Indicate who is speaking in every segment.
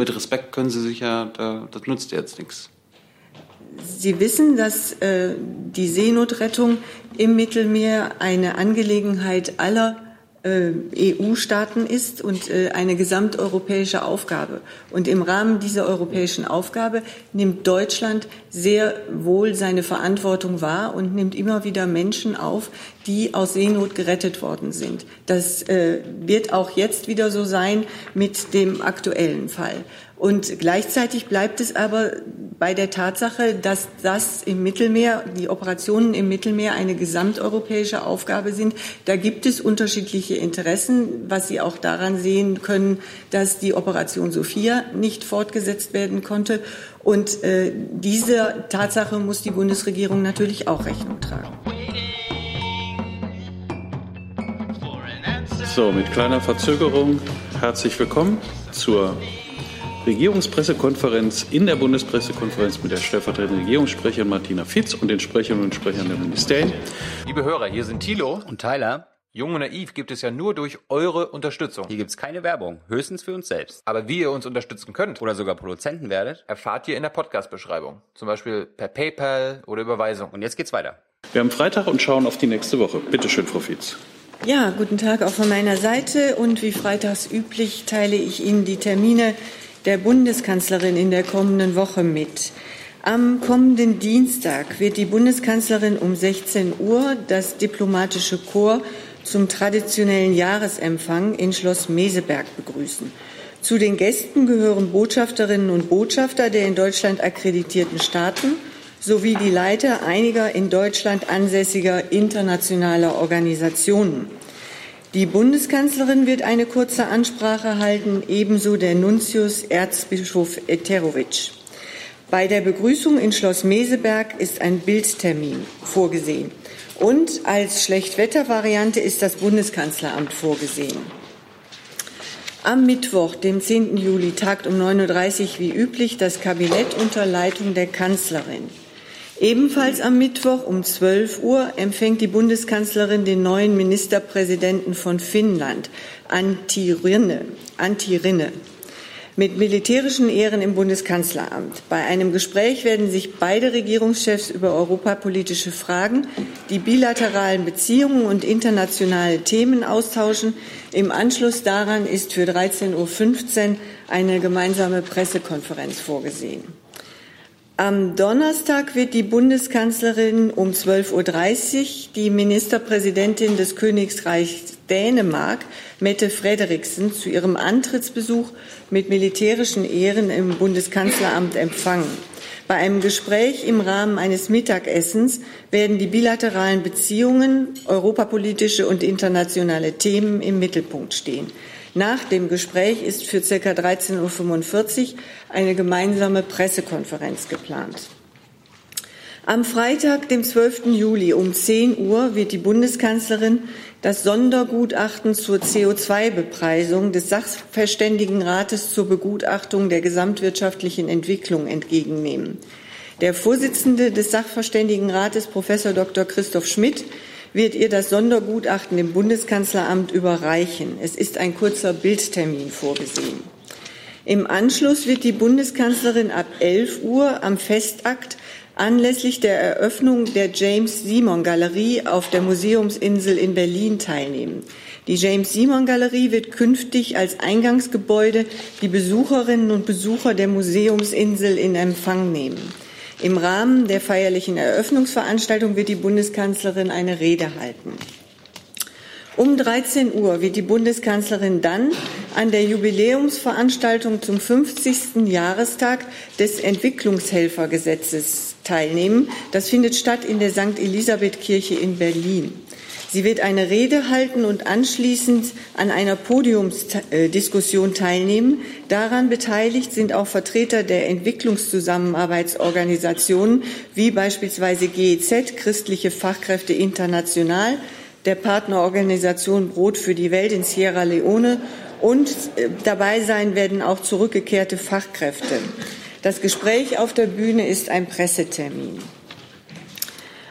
Speaker 1: mit Respekt können Sie sich ja, da, das nutzt jetzt nichts.
Speaker 2: Sie wissen, dass äh, die Seenotrettung im Mittelmeer eine Angelegenheit aller EU-Staaten ist und äh, eine gesamteuropäische Aufgabe. Und im Rahmen dieser europäischen Aufgabe nimmt Deutschland sehr wohl seine Verantwortung wahr und nimmt immer wieder Menschen auf, die aus Seenot gerettet worden sind. Das äh, wird auch jetzt wieder so sein mit dem aktuellen Fall. Und gleichzeitig bleibt es aber bei der Tatsache, dass das im Mittelmeer, die Operationen im Mittelmeer eine gesamteuropäische Aufgabe sind. Da gibt es unterschiedliche Interessen, was Sie auch daran sehen können, dass die Operation Sophia nicht fortgesetzt werden konnte. Und äh, dieser Tatsache muss die Bundesregierung natürlich auch Rechnung tragen.
Speaker 3: So, mit kleiner Verzögerung herzlich willkommen zur Regierungspressekonferenz in der Bundespressekonferenz mit der stellvertretenden Regierungssprecherin Martina Fitz und den Sprecherinnen und Sprechern der Ministerien.
Speaker 4: Liebe Hörer, hier sind Thilo
Speaker 5: und Tyler.
Speaker 4: Jung und naiv gibt es ja nur durch eure Unterstützung.
Speaker 5: Hier gibt es keine Werbung, höchstens für uns selbst.
Speaker 4: Aber wie ihr uns unterstützen könnt
Speaker 5: oder sogar Produzenten werdet,
Speaker 4: erfahrt ihr in der Podcast-Beschreibung. Zum Beispiel per PayPal oder Überweisung.
Speaker 5: Und jetzt geht's weiter.
Speaker 3: Wir haben Freitag und schauen auf die nächste Woche. Bitte schön, Frau Fietz.
Speaker 2: Ja, guten Tag auch von meiner Seite. Und wie freitags üblich teile ich Ihnen die Termine der Bundeskanzlerin in der kommenden Woche mit. Am kommenden Dienstag wird die Bundeskanzlerin um 16 Uhr das diplomatische Korps zum traditionellen Jahresempfang in Schloss Meseberg begrüßen. Zu den Gästen gehören Botschafterinnen und Botschafter der in Deutschland akkreditierten Staaten sowie die Leiter einiger in Deutschland ansässiger internationaler Organisationen. Die Bundeskanzlerin wird eine kurze Ansprache halten, ebenso der Nuntius Erzbischof Eterovic. Bei der Begrüßung in Schloss Meseberg ist ein Bildtermin vorgesehen. Und als Schlechtwettervariante ist das Bundeskanzleramt vorgesehen. Am Mittwoch, dem 10. Juli, tagt um 9.30 Uhr wie üblich das Kabinett unter Leitung der Kanzlerin. Ebenfalls am Mittwoch um 12 Uhr empfängt die Bundeskanzlerin den neuen Ministerpräsidenten von Finnland, Antti Rinne, Antti Rinne mit militärischen Ehren im Bundeskanzleramt. Bei einem Gespräch werden sich beide Regierungschefs über europapolitische Fragen, die bilateralen Beziehungen und internationale Themen austauschen. Im Anschluss daran ist für 13.15 Uhr eine gemeinsame Pressekonferenz vorgesehen. Am Donnerstag wird die Bundeskanzlerin um 12.30 Uhr die Ministerpräsidentin des Königreichs Dänemark, Mette Frederiksen, zu ihrem Antrittsbesuch mit militärischen Ehren im Bundeskanzleramt empfangen. Bei einem Gespräch im Rahmen eines Mittagessens werden die bilateralen Beziehungen, europapolitische und internationale Themen im Mittelpunkt stehen. Nach dem Gespräch ist für ca. 13.45 Uhr eine gemeinsame Pressekonferenz geplant. Am Freitag, dem 12. Juli um 10 Uhr wird die Bundeskanzlerin das Sondergutachten zur CO2-Bepreisung des Sachverständigenrates zur Begutachtung der gesamtwirtschaftlichen Entwicklung entgegennehmen. Der Vorsitzende des Sachverständigenrates, Professor Dr. Christoph Schmidt, wird ihr das Sondergutachten im Bundeskanzleramt überreichen. Es ist ein kurzer Bildtermin vorgesehen. Im Anschluss wird die Bundeskanzlerin ab 11 Uhr am Festakt anlässlich der Eröffnung der James Simon Galerie auf der Museumsinsel in Berlin teilnehmen. Die James Simon Galerie wird künftig als Eingangsgebäude die Besucherinnen und Besucher der Museumsinsel in Empfang nehmen. Im Rahmen der feierlichen Eröffnungsveranstaltung wird die Bundeskanzlerin eine Rede halten. Um 13 Uhr wird die Bundeskanzlerin dann an der Jubiläumsveranstaltung zum 50. Jahrestag des Entwicklungshelfergesetzes teilnehmen. Das findet statt in der St. Elisabeth Kirche in Berlin. Sie wird eine Rede halten und anschließend an einer Podiumsdiskussion teilnehmen. Daran beteiligt sind auch Vertreter der Entwicklungszusammenarbeitsorganisationen wie beispielsweise GEZ, Christliche Fachkräfte International, der Partnerorganisation Brot für die Welt in Sierra Leone und äh, dabei sein werden auch zurückgekehrte Fachkräfte. Das Gespräch auf der Bühne ist ein Pressetermin.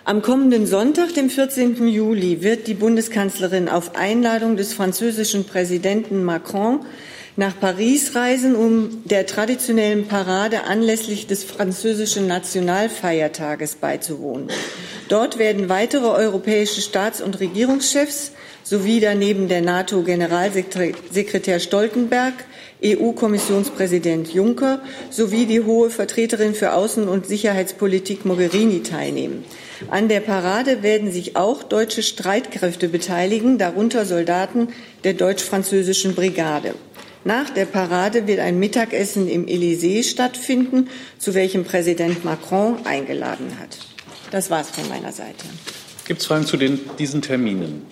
Speaker 2: Am kommenden Sonntag, dem 14. Juli, wird die Bundeskanzlerin auf Einladung des französischen Präsidenten Macron nach Paris reisen, um der traditionellen Parade anlässlich des französischen Nationalfeiertages beizuwohnen. Dort werden weitere europäische Staats- und Regierungschefs sowie daneben der NATO-Generalsekretär Stoltenberg, EU-Kommissionspräsident Juncker sowie die hohe Vertreterin für Außen- und Sicherheitspolitik Mogherini teilnehmen. An der Parade werden sich auch deutsche Streitkräfte beteiligen, darunter Soldaten der deutsch-französischen Brigade. Nach der Parade wird ein Mittagessen im Élysée stattfinden, zu welchem Präsident Macron eingeladen hat. Das war's von meiner Seite.
Speaker 3: Gibt es Fragen zu den, diesen Terminen?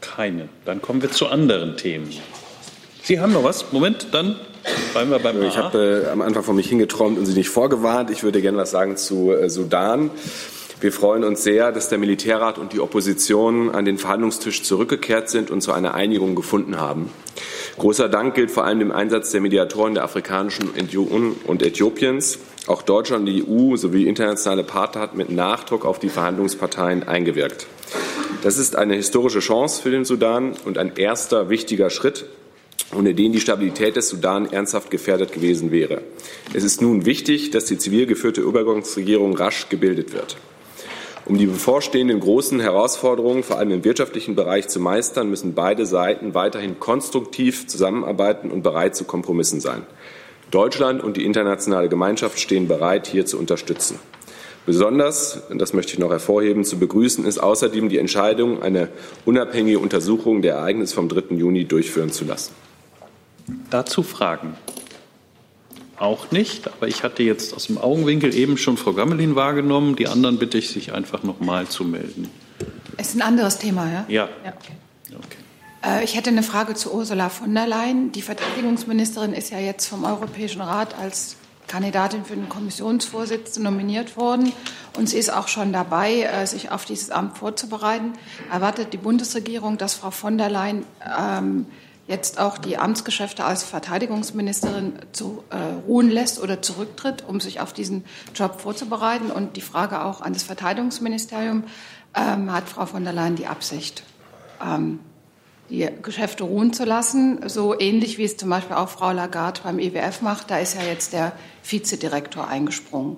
Speaker 3: Keine. Dann kommen wir zu anderen Themen. Sie haben noch was? Moment, dann bleiben wir beim
Speaker 6: Ich habe äh, am Anfang von mich hingeträumt und Sie nicht vorgewarnt. Ich würde gerne was sagen zu äh, Sudan. Wir freuen uns sehr, dass der Militärrat und die Opposition an den Verhandlungstisch zurückgekehrt sind und zu einer Einigung gefunden haben. Großer Dank gilt vor allem dem Einsatz der Mediatoren der Afrikanischen Union und Äthiopiens. Auch Deutschland und die EU sowie internationale Partner hat mit Nachdruck auf die Verhandlungsparteien eingewirkt. Das ist eine historische Chance für den Sudan und ein erster wichtiger Schritt ohne den die Stabilität des Sudan ernsthaft gefährdet gewesen wäre. Es ist nun wichtig, dass die zivil geführte Übergangsregierung rasch gebildet wird. Um die bevorstehenden großen Herausforderungen, vor allem im wirtschaftlichen Bereich, zu meistern, müssen beide Seiten weiterhin konstruktiv zusammenarbeiten und bereit zu Kompromissen sein. Deutschland und die internationale Gemeinschaft stehen bereit, hier zu unterstützen. Besonders, das möchte ich noch hervorheben, zu begrüßen ist außerdem die Entscheidung, eine unabhängige Untersuchung der Ereignisse vom 3. Juni durchführen zu lassen.
Speaker 3: Dazu Fragen? Auch nicht, aber ich hatte jetzt aus dem Augenwinkel eben schon Frau Gammelin wahrgenommen. Die anderen bitte ich, sich einfach noch mal zu melden.
Speaker 7: Es ist ein anderes Thema, ja?
Speaker 3: Ja.
Speaker 7: ja okay. okay. Äh, ich hätte eine Frage zu Ursula von der Leyen. Die Verteidigungsministerin ist ja jetzt vom Europäischen Rat als Kandidatin für den Kommissionsvorsitz nominiert worden und sie ist auch schon dabei, äh, sich auf dieses Amt vorzubereiten. Erwartet die Bundesregierung, dass Frau von der Leyen ähm, jetzt auch die Amtsgeschäfte als Verteidigungsministerin zu, äh, ruhen lässt oder zurücktritt, um sich auf diesen Job vorzubereiten? Und die Frage auch an das Verteidigungsministerium, ähm, hat Frau von der Leyen die Absicht, ähm, die Geschäfte ruhen zu lassen, so ähnlich wie es zum Beispiel auch Frau Lagarde beim IWF macht. Da ist ja jetzt der Vizedirektor eingesprungen.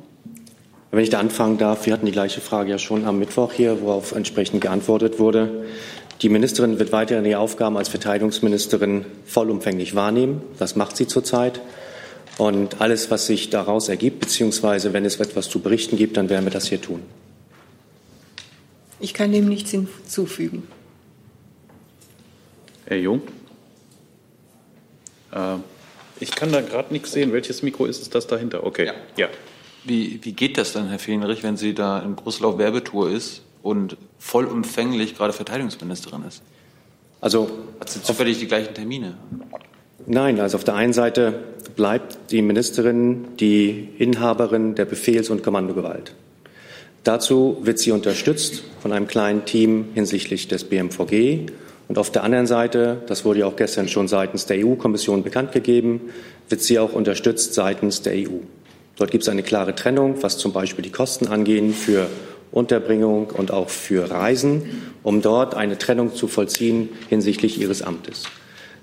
Speaker 8: Wenn ich da anfangen darf, wir hatten die gleiche Frage ja schon am Mittwoch hier, worauf entsprechend geantwortet wurde. Die Ministerin wird weiterhin ihre Aufgaben als Verteidigungsministerin vollumfänglich wahrnehmen. Das macht sie zurzeit. Und alles, was sich daraus ergibt, beziehungsweise wenn es etwas zu berichten gibt, dann werden wir das hier tun.
Speaker 2: Ich kann dem nichts hinzufügen.
Speaker 3: Herr Jung? Äh, ich kann da gerade nichts sehen. Welches Mikro ist es das dahinter? Okay. Ja. ja.
Speaker 1: Wie, wie geht das dann, Herr Fehlenrich, wenn sie da in Brüssel auf Werbetour ist und vollumfänglich gerade Verteidigungsministerin ist?
Speaker 8: Also
Speaker 1: hat sie zufällig die gleichen Termine?
Speaker 8: Nein, also auf der einen Seite bleibt die Ministerin die Inhaberin der Befehls- und Kommandogewalt. Dazu wird sie unterstützt von einem kleinen Team hinsichtlich des BMVG. Und auf der anderen Seite, das wurde ja auch gestern schon seitens der EU-Kommission bekannt gegeben, wird sie auch unterstützt seitens der EU. Dort gibt es eine klare Trennung, was zum Beispiel die Kosten angehen für Unterbringung und auch für Reisen, um dort eine Trennung zu vollziehen hinsichtlich ihres Amtes.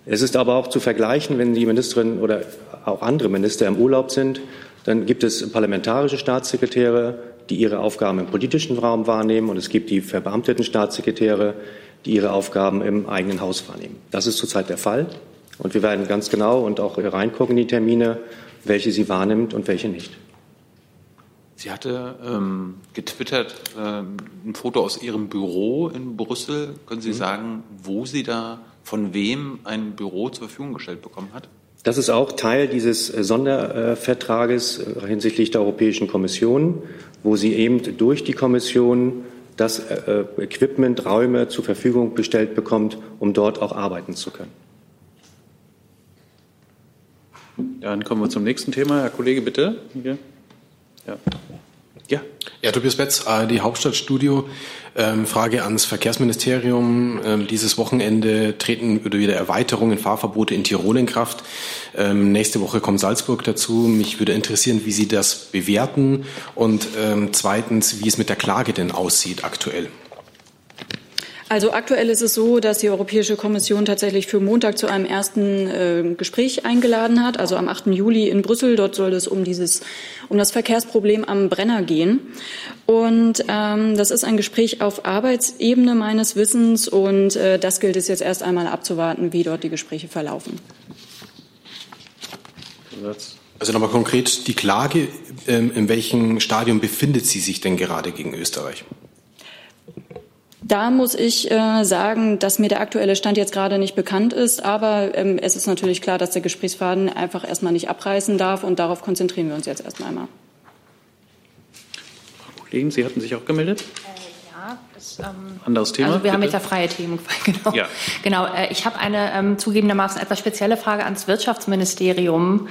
Speaker 8: Es ist aber auch zu vergleichen, wenn die Ministerin oder auch andere Minister im Urlaub sind, dann gibt es parlamentarische Staatssekretäre, die ihre Aufgaben im politischen Raum wahrnehmen, und es gibt die verbeamteten Staatssekretäre, die ihre Aufgaben im eigenen Haus wahrnehmen. Das ist zurzeit der Fall. Und wir werden ganz genau und auch reingucken in die Termine, welche sie wahrnimmt und welche nicht.
Speaker 1: Sie hatte ähm, getwittert äh, ein Foto aus ihrem Büro in Brüssel. Können Sie mhm. sagen, wo sie da von wem ein Büro zur Verfügung gestellt bekommen hat?
Speaker 8: Das ist auch Teil dieses äh, Sondervertrages äh, hinsichtlich der Europäischen Kommission, wo sie eben durch die Kommission das äh, Equipment, Räume zur Verfügung gestellt bekommt, um dort auch arbeiten zu können.
Speaker 3: Dann kommen wir zum nächsten Thema. Herr Kollege, bitte. Hier. Ja.
Speaker 9: Ja. Ja, Tobias Betz, ARD Hauptstadtstudio. Ähm, Frage ans Verkehrsministerium. Ähm, dieses Wochenende treten wieder Erweiterungen, Fahrverbote in Tirol in Kraft. Ähm, nächste Woche kommt Salzburg dazu. Mich würde interessieren, wie Sie das bewerten und ähm, zweitens, wie es mit der Klage denn aussieht aktuell.
Speaker 10: Also aktuell ist es so, dass die Europäische Kommission tatsächlich für Montag zu einem ersten äh, Gespräch eingeladen hat, also am 8. Juli in Brüssel. Dort soll es um dieses, um das Verkehrsproblem am Brenner gehen. Und ähm, das ist ein Gespräch auf Arbeitsebene meines Wissens und äh, das gilt es jetzt erst einmal abzuwarten, wie dort die Gespräche verlaufen.
Speaker 9: Also nochmal konkret die Klage, ähm, in welchem Stadium befindet sie sich denn gerade gegen Österreich?
Speaker 10: Da muss ich äh, sagen, dass mir der aktuelle Stand jetzt gerade nicht bekannt ist. Aber ähm, es ist natürlich klar, dass der Gesprächsfaden einfach erstmal nicht abreißen darf. Und darauf konzentrieren wir uns jetzt erst einmal.
Speaker 3: Frau Kollegin, Sie hatten sich auch gemeldet?
Speaker 11: Äh, ja, das, ähm,
Speaker 3: Anderes Thema?
Speaker 11: Also wir
Speaker 3: bitte?
Speaker 11: haben jetzt ja freie Themen. Genau.
Speaker 3: Ja.
Speaker 11: genau äh, ich habe eine ähm, zugegebenermaßen etwas spezielle Frage ans Wirtschaftsministerium.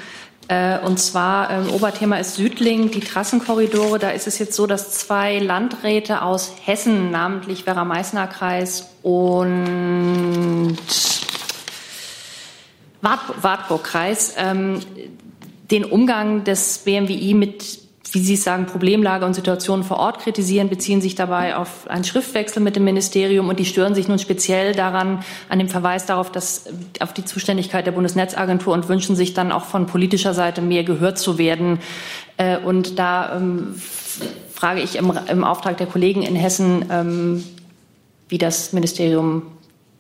Speaker 11: Äh, und zwar, ähm, Oberthema ist Südling, die Trassenkorridore. Da ist es jetzt so, dass zwei Landräte aus Hessen, namentlich Werra-Meißner-Kreis und Wart Wartburg-Kreis, ähm, den Umgang des BMWI mit wie Sie es sagen, Problemlage und Situationen vor Ort kritisieren, beziehen sich dabei auf einen Schriftwechsel mit dem Ministerium und die stören sich nun speziell daran, an dem Verweis darauf, dass auf die Zuständigkeit der Bundesnetzagentur und wünschen sich dann auch von politischer Seite mehr gehört zu werden. Äh, und da ähm, frage ich im, im, Auftrag der Kollegen in Hessen, ähm, wie das Ministerium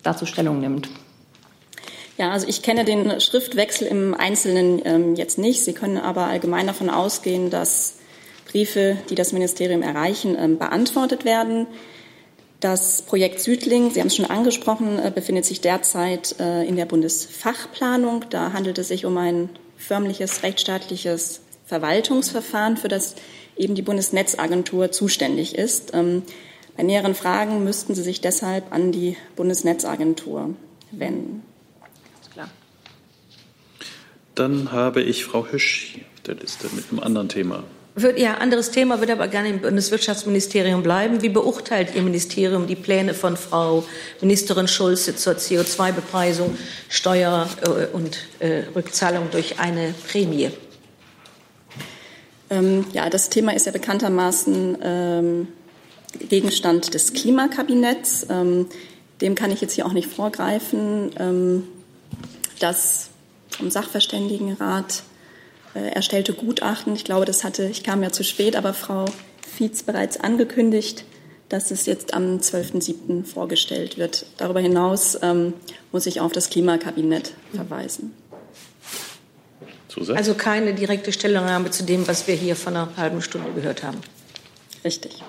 Speaker 11: dazu Stellung nimmt.
Speaker 12: Ja, also ich kenne den Schriftwechsel im Einzelnen ähm, jetzt nicht. Sie können aber allgemein davon ausgehen, dass Briefe, die das Ministerium erreichen, ähm, beantwortet werden. Das Projekt Südling, Sie haben es schon angesprochen, äh, befindet sich derzeit äh, in der Bundesfachplanung. Da handelt es sich um ein förmliches rechtsstaatliches Verwaltungsverfahren, für das eben die Bundesnetzagentur zuständig ist. Ähm, bei näheren Fragen müssten Sie sich deshalb an die Bundesnetzagentur wenden.
Speaker 3: Klar. Dann habe ich Frau Hüsch auf der Liste mit einem anderen Thema.
Speaker 13: Wird, ja, anderes Thema, würde aber gerne im Bundeswirtschaftsministerium bleiben. Wie beurteilt Ihr Ministerium die Pläne von Frau Ministerin Schulze zur CO2-Bepreisung, Steuer äh, und äh, Rückzahlung durch eine Prämie?
Speaker 12: Ähm, ja, das Thema ist ja bekanntermaßen ähm, Gegenstand des Klimakabinetts. Ähm, dem kann ich jetzt hier auch nicht vorgreifen. Ähm, das vom Sachverständigenrat erstellte Gutachten. Ich glaube, das hatte, ich kam ja zu spät, aber Frau Fietz bereits angekündigt, dass es jetzt am 12.07. vorgestellt wird. Darüber hinaus ähm, muss ich auf das Klimakabinett verweisen.
Speaker 13: Zusatz? Also keine direkte Stellungnahme zu dem, was wir hier vor einer halben Stunde gehört haben.
Speaker 12: Richtig.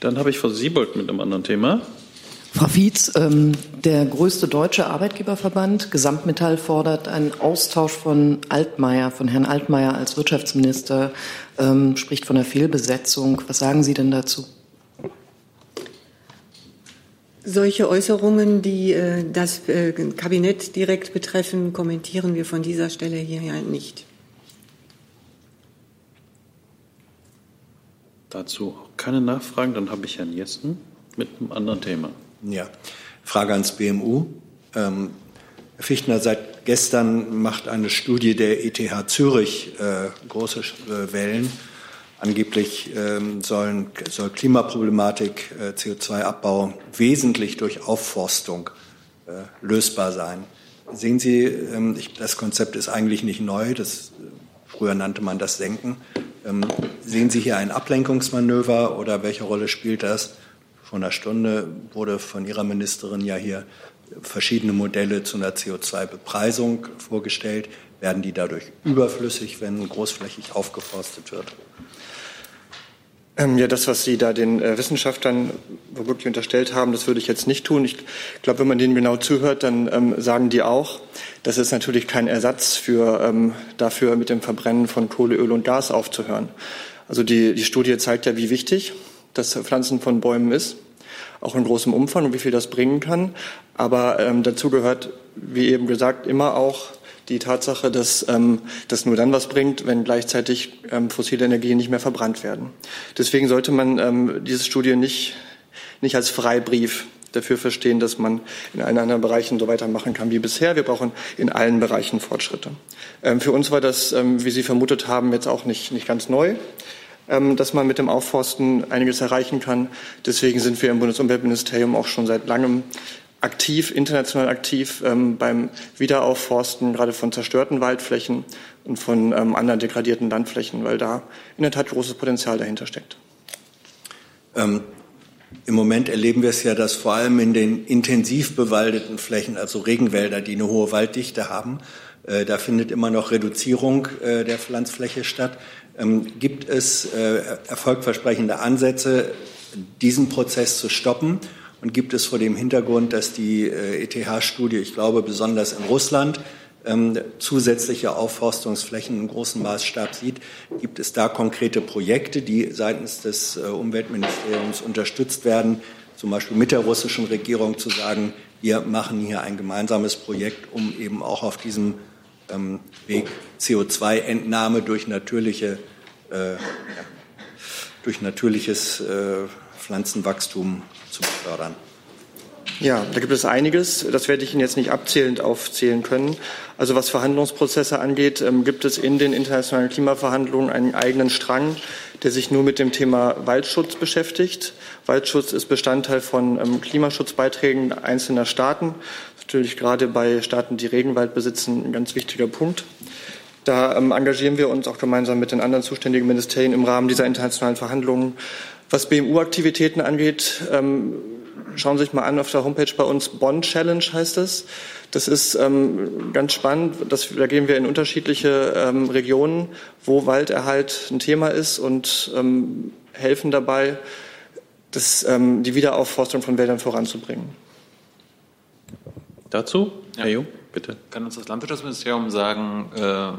Speaker 3: Dann habe ich Frau Siebold mit einem anderen Thema.
Speaker 14: Frau Fietz, ähm, der größte deutsche Arbeitgeberverband Gesamtmetall fordert einen Austausch von Altmaier, von Herrn Altmaier als Wirtschaftsminister, ähm, spricht von einer Fehlbesetzung. Was sagen Sie denn dazu?
Speaker 2: Solche Äußerungen, die äh, das äh, Kabinett direkt betreffen, kommentieren wir von dieser Stelle hier ja nicht.
Speaker 3: Dazu keine Nachfragen. Dann habe ich Herrn Jessen mit einem anderen Thema.
Speaker 15: Ja, Frage ans BMU. Ähm, Herr Fichtner, seit gestern macht eine Studie der ETH Zürich äh, große äh, Wellen. Angeblich ähm, sollen, soll Klimaproblematik, äh, CO2-Abbau wesentlich durch Aufforstung äh, lösbar sein. Sehen Sie, ähm, ich, das Konzept ist eigentlich nicht neu. Das, früher nannte man das Senken. Ähm, sehen Sie hier ein Ablenkungsmanöver oder welche Rolle spielt das? Vor einer Stunde wurde von Ihrer Ministerin ja hier verschiedene Modelle zu einer CO2-Bepreisung vorgestellt. Werden die dadurch überflüssig, wenn großflächig aufgeforstet wird?
Speaker 16: Ähm, ja, das, was Sie da den äh, Wissenschaftlern wirklich unterstellt haben, das würde ich jetzt nicht tun. Ich glaube, wenn man denen genau zuhört, dann ähm, sagen die auch, das ist natürlich kein Ersatz für, ähm, dafür, mit dem Verbrennen von Kohle, Öl und Gas aufzuhören. Also die, die Studie zeigt ja, wie wichtig das Pflanzen von Bäumen ist, auch in großem Umfang und wie viel das bringen kann. Aber ähm, dazu gehört, wie eben gesagt, immer auch die Tatsache, dass ähm, das nur dann was bringt, wenn gleichzeitig ähm, fossile Energien nicht mehr verbrannt werden. Deswegen sollte man ähm, diese Studie nicht, nicht als Freibrief dafür verstehen, dass man in allen anderen Bereichen so weitermachen kann wie bisher. Wir brauchen in allen Bereichen Fortschritte. Ähm, für uns war das, ähm, wie Sie vermutet haben, jetzt auch nicht, nicht ganz neu. Ähm, dass man mit dem Aufforsten einiges erreichen kann. Deswegen sind wir im Bundesumweltministerium auch schon seit langem aktiv, international aktiv ähm, beim Wiederaufforsten, gerade von zerstörten Waldflächen und von ähm, anderen degradierten Landflächen, weil da in der Tat großes Potenzial dahinter steckt.
Speaker 15: Ähm, Im Moment erleben wir es ja, dass vor allem in den intensiv bewaldeten Flächen, also Regenwälder, die eine hohe Walddichte haben, äh, da findet immer noch Reduzierung äh, der Pflanzfläche statt. Ähm, gibt es äh, erfolgversprechende Ansätze, diesen Prozess zu stoppen? Und gibt es vor dem Hintergrund, dass die ETH-Studie, ich glaube besonders in Russland, ähm, zusätzliche Aufforstungsflächen im großen Maßstab sieht, gibt es da konkrete Projekte, die seitens des Umweltministeriums unterstützt werden, zum Beispiel mit der russischen Regierung zu sagen, wir machen hier ein gemeinsames Projekt, um eben auch auf diesem ähm, Weg CO2-Entnahme durch natürliche, äh, durch natürliches äh, Pflanzenwachstum zu fördern.
Speaker 16: Ja, da gibt es einiges. Das werde ich Ihnen jetzt nicht abzählend aufzählen können. Also was Verhandlungsprozesse angeht, ähm, gibt es in den internationalen Klimaverhandlungen einen eigenen Strang, der sich nur mit dem Thema Waldschutz beschäftigt. Waldschutz ist Bestandteil von ähm, Klimaschutzbeiträgen einzelner Staaten. Natürlich gerade bei Staaten, die Regenwald besitzen, ein ganz wichtiger Punkt. Da ähm, engagieren wir uns auch gemeinsam mit den anderen zuständigen Ministerien im Rahmen dieser internationalen Verhandlungen. Was BMU-Aktivitäten angeht, ähm, schauen Sie sich mal an auf der Homepage bei uns. Bonn Challenge heißt es. Das ist ähm, ganz spannend. Das, da gehen wir in unterschiedliche ähm, Regionen, wo Walderhalt ein Thema ist und ähm, helfen dabei, das, ähm, die Wiederaufforstung von Wäldern voranzubringen.
Speaker 3: Dazu, Herr Jung, bitte.
Speaker 1: Kann uns das Landwirtschaftsministerium sagen, äh,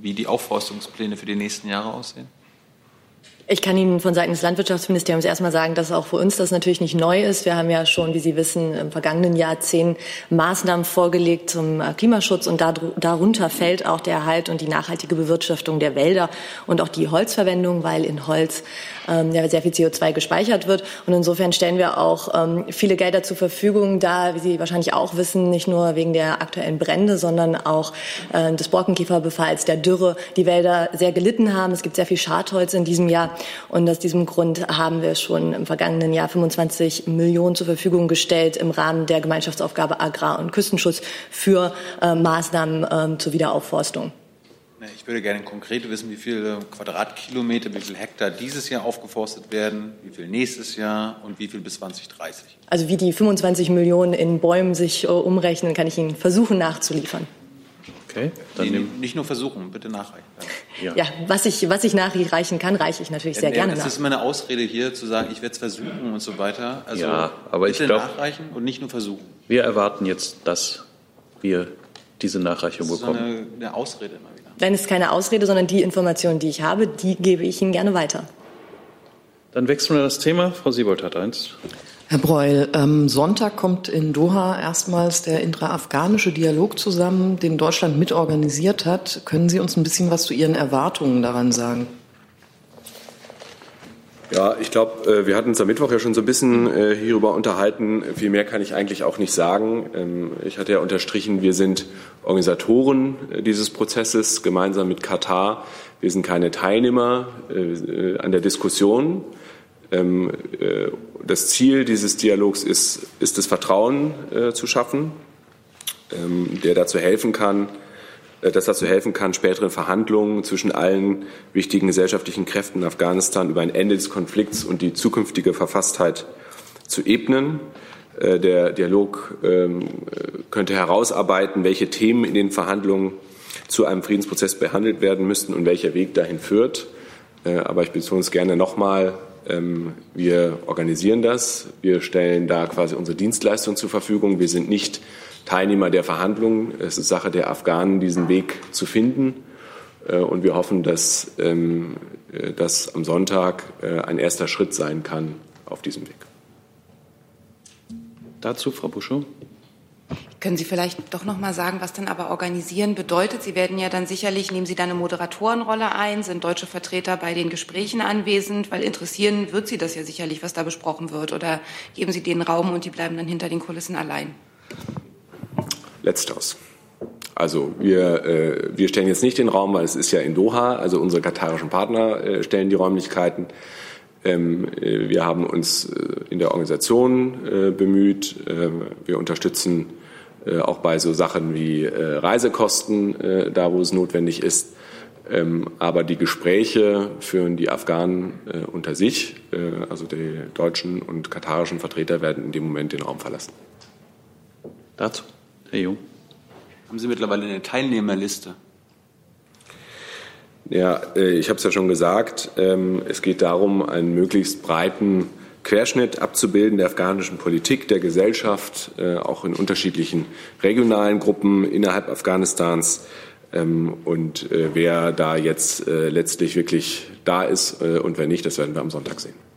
Speaker 1: wie die Aufforstungspläne für die nächsten Jahre aussehen?
Speaker 17: Ich kann Ihnen von Seiten des Landwirtschaftsministeriums erstmal sagen, dass auch für uns das natürlich nicht neu ist. Wir haben ja schon, wie Sie wissen, im vergangenen Jahr zehn Maßnahmen vorgelegt zum äh, Klimaschutz und darunter fällt auch der Erhalt und die nachhaltige Bewirtschaftung der Wälder und auch die Holzverwendung, weil in Holz ähm, ja, sehr viel CO2 gespeichert wird. Und insofern stellen wir auch ähm, viele Gelder zur Verfügung, da, wie Sie wahrscheinlich auch wissen, nicht nur wegen der aktuellen Brände, sondern auch äh, des Borkenkäferbefalls, der Dürre, die Wälder sehr gelitten haben. Es gibt sehr viel Schadholz in diesem Jahr. Und aus diesem Grund haben wir schon im vergangenen Jahr 25 Millionen zur Verfügung gestellt im Rahmen der Gemeinschaftsaufgabe Agrar- und Küstenschutz für äh, Maßnahmen äh, zur Wiederaufforstung.
Speaker 1: Ich würde gerne konkret wissen, wie viele Quadratkilometer, wie viele Hektar dieses Jahr aufgeforstet werden, wie viel nächstes Jahr und wie viel bis 2030.
Speaker 17: Also wie die 25 Millionen in Bäumen sich äh, umrechnen, kann ich Ihnen versuchen nachzuliefern.
Speaker 1: Okay. Dann nee, nicht nur versuchen, bitte nachreichen.
Speaker 17: Ja, ja was, ich, was ich nachreichen kann, reiche ich natürlich sehr ja, gerne
Speaker 1: nach.
Speaker 17: Das
Speaker 1: ist meine Ausrede hier, zu sagen, ich werde es versuchen und so weiter. Also
Speaker 3: ja, aber ich
Speaker 1: bitte
Speaker 3: glaub,
Speaker 1: nachreichen und nicht nur versuchen.
Speaker 3: Wir erwarten jetzt, dass wir diese Nachreichung
Speaker 1: das ist
Speaker 3: bekommen.
Speaker 1: Eine, eine Ausrede immer wieder.
Speaker 17: Nein, es ist keine Ausrede, sondern die Informationen, die ich habe, die gebe ich Ihnen gerne weiter.
Speaker 3: Dann wechseln wir das Thema. Frau Siebold hat eins.
Speaker 14: Herr Breul, am Sonntag kommt in Doha erstmals der intra-afghanische Dialog zusammen, den Deutschland mitorganisiert hat. Können Sie uns ein bisschen was zu Ihren Erwartungen daran sagen?
Speaker 6: Ja, ich glaube, äh, wir hatten uns am Mittwoch ja schon so ein bisschen äh, hierüber unterhalten. Viel mehr kann ich eigentlich auch nicht sagen. Ähm, ich hatte ja unterstrichen, wir sind Organisatoren äh, dieses Prozesses gemeinsam mit Katar. Wir sind keine Teilnehmer an der Diskussion. Ähm, äh, das Ziel dieses Dialogs ist, ist das Vertrauen zu schaffen, ähm, der dazu helfen kann, äh, das dazu helfen kann, spätere Verhandlungen zwischen allen wichtigen gesellschaftlichen Kräften in Afghanistan über ein Ende des Konflikts und die zukünftige Verfasstheit zu ebnen. Der Dialog ähm, könnte herausarbeiten, welche Themen in den Verhandlungen zu einem Friedensprozess behandelt werden müssten und welcher Weg dahin führt. Aber ich betone es gerne nochmal, ähm, wir organisieren das. Wir stellen da quasi unsere Dienstleistung zur Verfügung. Wir sind nicht Teilnehmer der Verhandlungen. Es ist Sache der Afghanen, diesen Weg zu finden. Äh, und wir hoffen, dass ähm, äh, das am Sonntag äh, ein erster Schritt sein kann auf diesem Weg.
Speaker 3: Dazu, Frau Buschow.
Speaker 18: Können Sie vielleicht doch noch mal sagen, was dann aber organisieren bedeutet? Sie werden ja dann sicherlich, nehmen Sie dann eine Moderatorenrolle ein? Sind deutsche Vertreter bei den Gesprächen anwesend? Weil interessieren wird Sie das ja sicherlich, was da besprochen wird. Oder geben Sie denen Raum und die bleiben dann hinter den Kulissen allein?
Speaker 6: Letzteres. Also wir, äh, wir stellen jetzt nicht den Raum, weil es ist ja in Doha, also unsere katarischen Partner äh, stellen die Räumlichkeiten. Ähm, äh, wir haben uns äh, in der Organisation äh, bemüht. Ähm, wir unterstützen äh, auch bei so Sachen wie Reisekosten, da wo es notwendig ist. Ähm, aber die Gespräche führen die Afghanen unter sich. Also die deutschen und katarischen Vertreter werden in dem Moment den Raum verlassen.
Speaker 3: Dazu, Herr Jung.
Speaker 1: Haben Sie mittlerweile eine Teilnehmerliste?
Speaker 6: Ja, äh, ich habe es ja schon gesagt. Ähm, es geht darum, einen möglichst breiten Querschnitt abzubilden der afghanischen Politik, der Gesellschaft, äh, auch in unterschiedlichen regionalen Gruppen innerhalb Afghanistans. Ähm, und äh, wer da jetzt letztlich wirklich da ist und wer nicht, das werden wir am Sonntag sehen.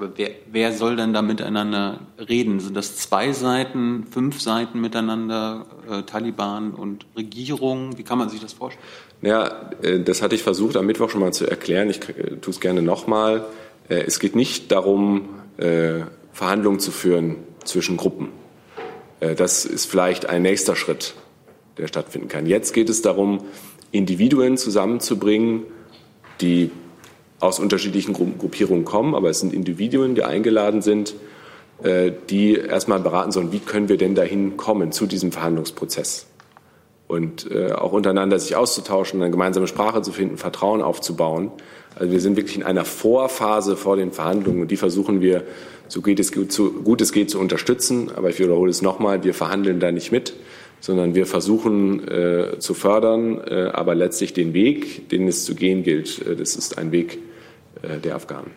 Speaker 1: Aber wer, wer soll denn da miteinander reden? Sind das zwei Seiten, fünf Seiten miteinander, äh, Taliban und Regierung? Wie kann man sich das vorstellen?
Speaker 6: Ja, äh, das hatte ich versucht am Mittwoch schon mal zu erklären. Ich äh, tue es gerne nochmal. Äh, es geht nicht darum, Verhandlungen zu führen zwischen Gruppen. Das ist vielleicht ein nächster Schritt, der stattfinden kann. Jetzt geht es darum, Individuen zusammenzubringen, die aus unterschiedlichen Gruppierungen kommen, aber es sind Individuen, die eingeladen sind, äh, die erstmal beraten sollen, wie können wir denn dahin kommen zu diesem Verhandlungsprozess. Und äh, auch untereinander sich auszutauschen, eine gemeinsame Sprache zu finden, Vertrauen aufzubauen. Also wir sind wirklich in einer Vorphase vor den Verhandlungen und die versuchen wir, so geht es gut, so gut es geht, zu unterstützen. Aber ich wiederhole es nochmal, wir verhandeln da nicht mit, sondern wir versuchen äh, zu fördern, äh, aber letztlich den Weg, den es zu gehen gilt, äh, das ist ein Weg, der Afghanen.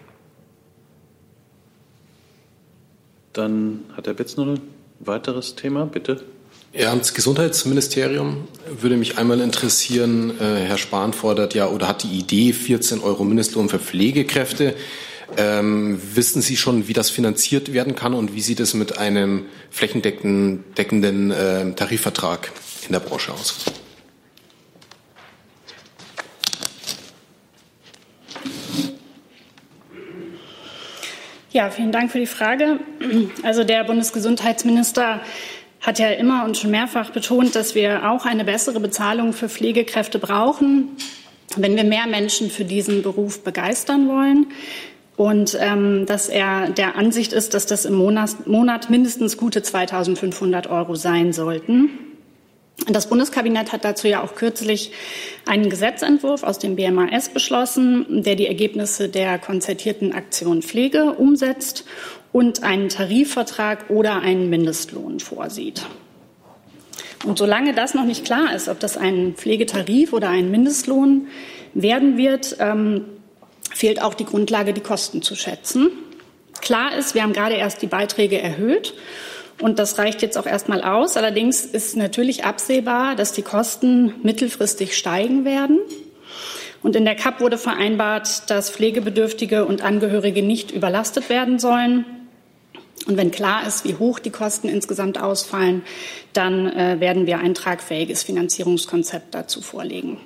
Speaker 3: Dann hat Herr Betz noch ein weiteres Thema, bitte.
Speaker 9: Ja, ans Gesundheitsministerium würde mich einmal interessieren. Äh, Herr Spahn fordert ja oder hat die Idee 14 Euro Mindestlohn für Pflegekräfte. Ähm, wissen Sie schon, wie das finanziert werden kann und wie sieht es mit einem flächendeckenden äh, Tarifvertrag in der Branche aus?
Speaker 19: Ja, vielen Dank für die Frage. Also der Bundesgesundheitsminister hat ja immer und schon mehrfach betont, dass wir auch eine bessere Bezahlung für Pflegekräfte brauchen, wenn wir mehr Menschen für diesen Beruf begeistern wollen. Und ähm, dass er der Ansicht ist, dass das im Monat, Monat mindestens gute 2500 Euro sein sollten. Das Bundeskabinett hat dazu ja auch kürzlich einen Gesetzentwurf aus dem BMAS beschlossen, der die Ergebnisse der konzertierten Aktion Pflege umsetzt und einen Tarifvertrag oder einen Mindestlohn vorsieht. Und solange das noch nicht klar ist, ob das ein Pflegetarif oder ein Mindestlohn werden wird, ähm, fehlt auch die Grundlage, die Kosten zu schätzen. Klar ist, wir haben gerade erst die Beiträge erhöht und das reicht jetzt auch erstmal aus. Allerdings ist natürlich absehbar, dass die Kosten mittelfristig steigen werden. Und in der CAP wurde vereinbart, dass Pflegebedürftige und Angehörige nicht überlastet werden sollen. Und wenn klar ist, wie hoch die Kosten insgesamt ausfallen, dann äh, werden wir ein tragfähiges Finanzierungskonzept dazu vorlegen.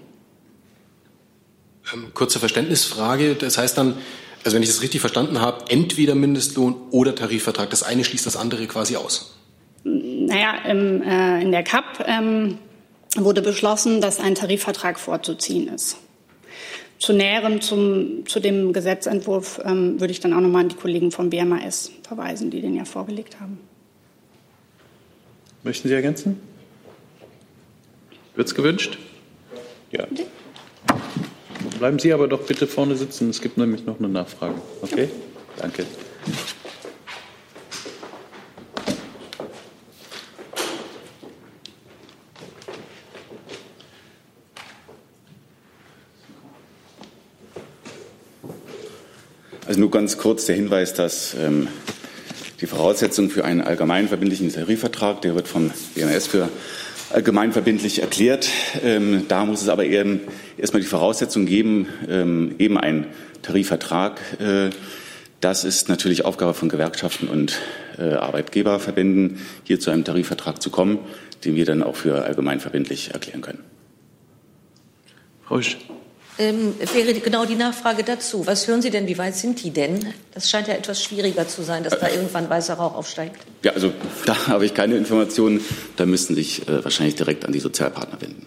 Speaker 9: Ähm, kurze Verständnisfrage. Das heißt dann, also wenn ich das richtig verstanden habe, entweder Mindestlohn oder Tarifvertrag. Das eine schließt das andere quasi aus.
Speaker 19: Naja, im, äh, in der CAP ähm, wurde beschlossen, dass ein Tarifvertrag vorzuziehen ist. Zu näherem zum, zu dem Gesetzentwurf ähm, würde ich dann auch nochmal an die Kollegen vom BMAS verweisen, die den ja vorgelegt haben.
Speaker 3: Möchten Sie ergänzen? Wird es gewünscht? Ja. Bleiben Sie aber doch bitte vorne sitzen. Es gibt nämlich noch eine Nachfrage. Okay? Ja. Danke.
Speaker 20: Also nur ganz kurz der Hinweis, dass ähm, die Voraussetzung für einen allgemeinverbindlichen Tarifvertrag, der wird vom BMS für allgemeinverbindlich erklärt. Ähm, da muss es aber eben erstmal die Voraussetzung geben, ähm, eben ein Tarifvertrag. Äh, das ist natürlich Aufgabe von Gewerkschaften und äh, Arbeitgeberverbänden, hier zu einem Tarifvertrag zu kommen, den wir dann auch für allgemeinverbindlich erklären können.
Speaker 3: Frau Sch
Speaker 13: ähm, wäre genau die Nachfrage dazu. Was hören Sie denn? Wie weit sind die denn? Das scheint ja etwas schwieriger zu sein, dass da irgendwann weißer Rauch aufsteigt.
Speaker 20: Ja, also da habe ich keine Informationen. Da müssten Sie sich äh, wahrscheinlich direkt an die Sozialpartner wenden.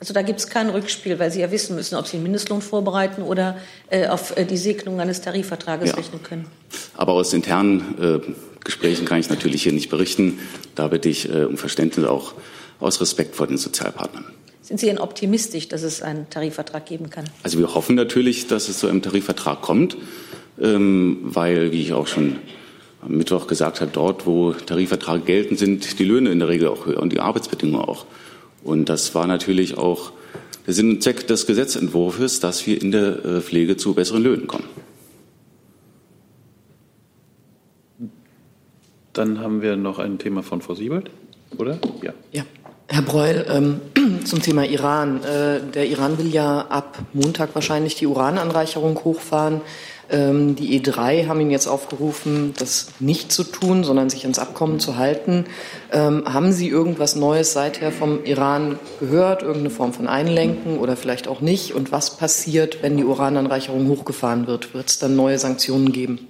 Speaker 13: Also da gibt es kein Rückspiel, weil Sie ja wissen müssen, ob Sie einen Mindestlohn vorbereiten oder äh, auf äh, die Segnung eines Tarifvertrages
Speaker 20: Ja.
Speaker 13: rechnen können.
Speaker 20: Aber aus internen äh, Gesprächen kann ich natürlich hier nicht berichten. Da bitte ich äh, um Verständnis auch aus Respekt vor den Sozialpartnern.
Speaker 13: Sind Sie denn optimistisch, dass es einen Tarifvertrag geben kann?
Speaker 20: Also wir hoffen natürlich, dass es zu einem Tarifvertrag kommt, ähm, weil, wie ich auch schon am Mittwoch gesagt habe, dort, wo Tarifverträge gelten, sind die Löhne in der Regel auch höher und die Arbeitsbedingungen auch. Und das war natürlich auch der Sinn und Zweck des Gesetzentwurfs, dass wir in der äh, Pflege zu besseren Löhnen kommen.
Speaker 3: Dann haben wir noch ein Thema von Frau Siebert, oder? Ja.
Speaker 14: Ja. Herr Breul, ähm, zum Thema Iran. Äh, der Iran will ja ab Montag wahrscheinlich die Urananreicherung hochfahren. Ähm, die E3 haben ihn jetzt aufgerufen, das nicht zu tun, sondern sich ans Abkommen zu halten. Ähm, haben Sie irgendwas Neues seither vom Iran gehört, irgendeine Form von Einlenken oder vielleicht auch nicht? Und was passiert, wenn die Urananreicherung hochgefahren wird? Wird es dann neue Sanktionen geben?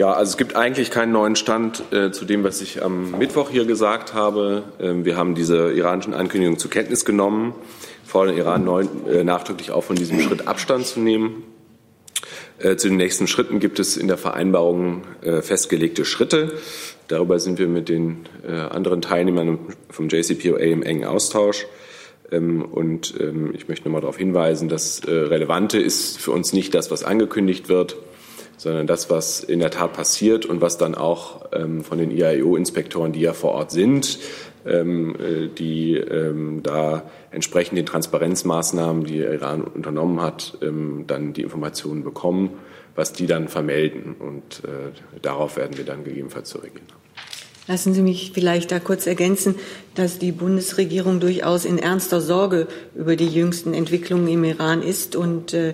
Speaker 6: Ja, also es gibt eigentlich keinen neuen Stand äh, zu dem, was ich am Mittwoch hier gesagt habe. Ähm, wir haben diese iranischen Ankündigungen zur Kenntnis genommen, fordern Iran neu, äh, nachdrücklich auf, von diesem Schritt Abstand zu nehmen. Äh, zu den nächsten Schritten gibt es in der Vereinbarung äh, festgelegte Schritte. Darüber sind wir mit den äh, anderen Teilnehmern vom JCPOA im engen Austausch. Ähm, Und ähm, ich möchte nochmal darauf hinweisen, das Relevante ist für uns nicht das, was angekündigt wird, sondern das, was in der Tat passiert und was dann auch ähm, von den IAEO-Inspektoren, die ja vor Ort sind, ähm, äh, die ähm, da entsprechend den Transparenzmaßnahmen, die Iran unternommen hat, ähm, dann die Informationen bekommen, was die dann vermelden. Und äh, darauf werden wir dann gegebenenfalls zu reagieren.
Speaker 2: Lassen Sie mich vielleicht da kurz ergänzen, dass die Bundesregierung durchaus in ernster Sorge über die jüngsten Entwicklungen im Iran ist und äh,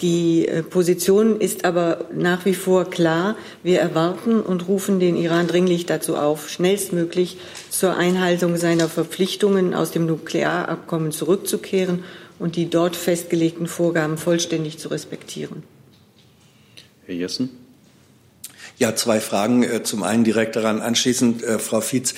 Speaker 2: die äh, Position ist aber nach wie vor klar. Wir erwarten und rufen den Iran dringlich dazu auf, schnellstmöglich zur Einhaltung seiner Verpflichtungen aus dem Nuklearabkommen zurückzukehren und die dort festgelegten Vorgaben vollständig zu respektieren.
Speaker 3: Herr Jessen.
Speaker 15: Ja, zwei Fragen. Äh, Zum einen direkt daran anschließend, äh, Frau Fietz.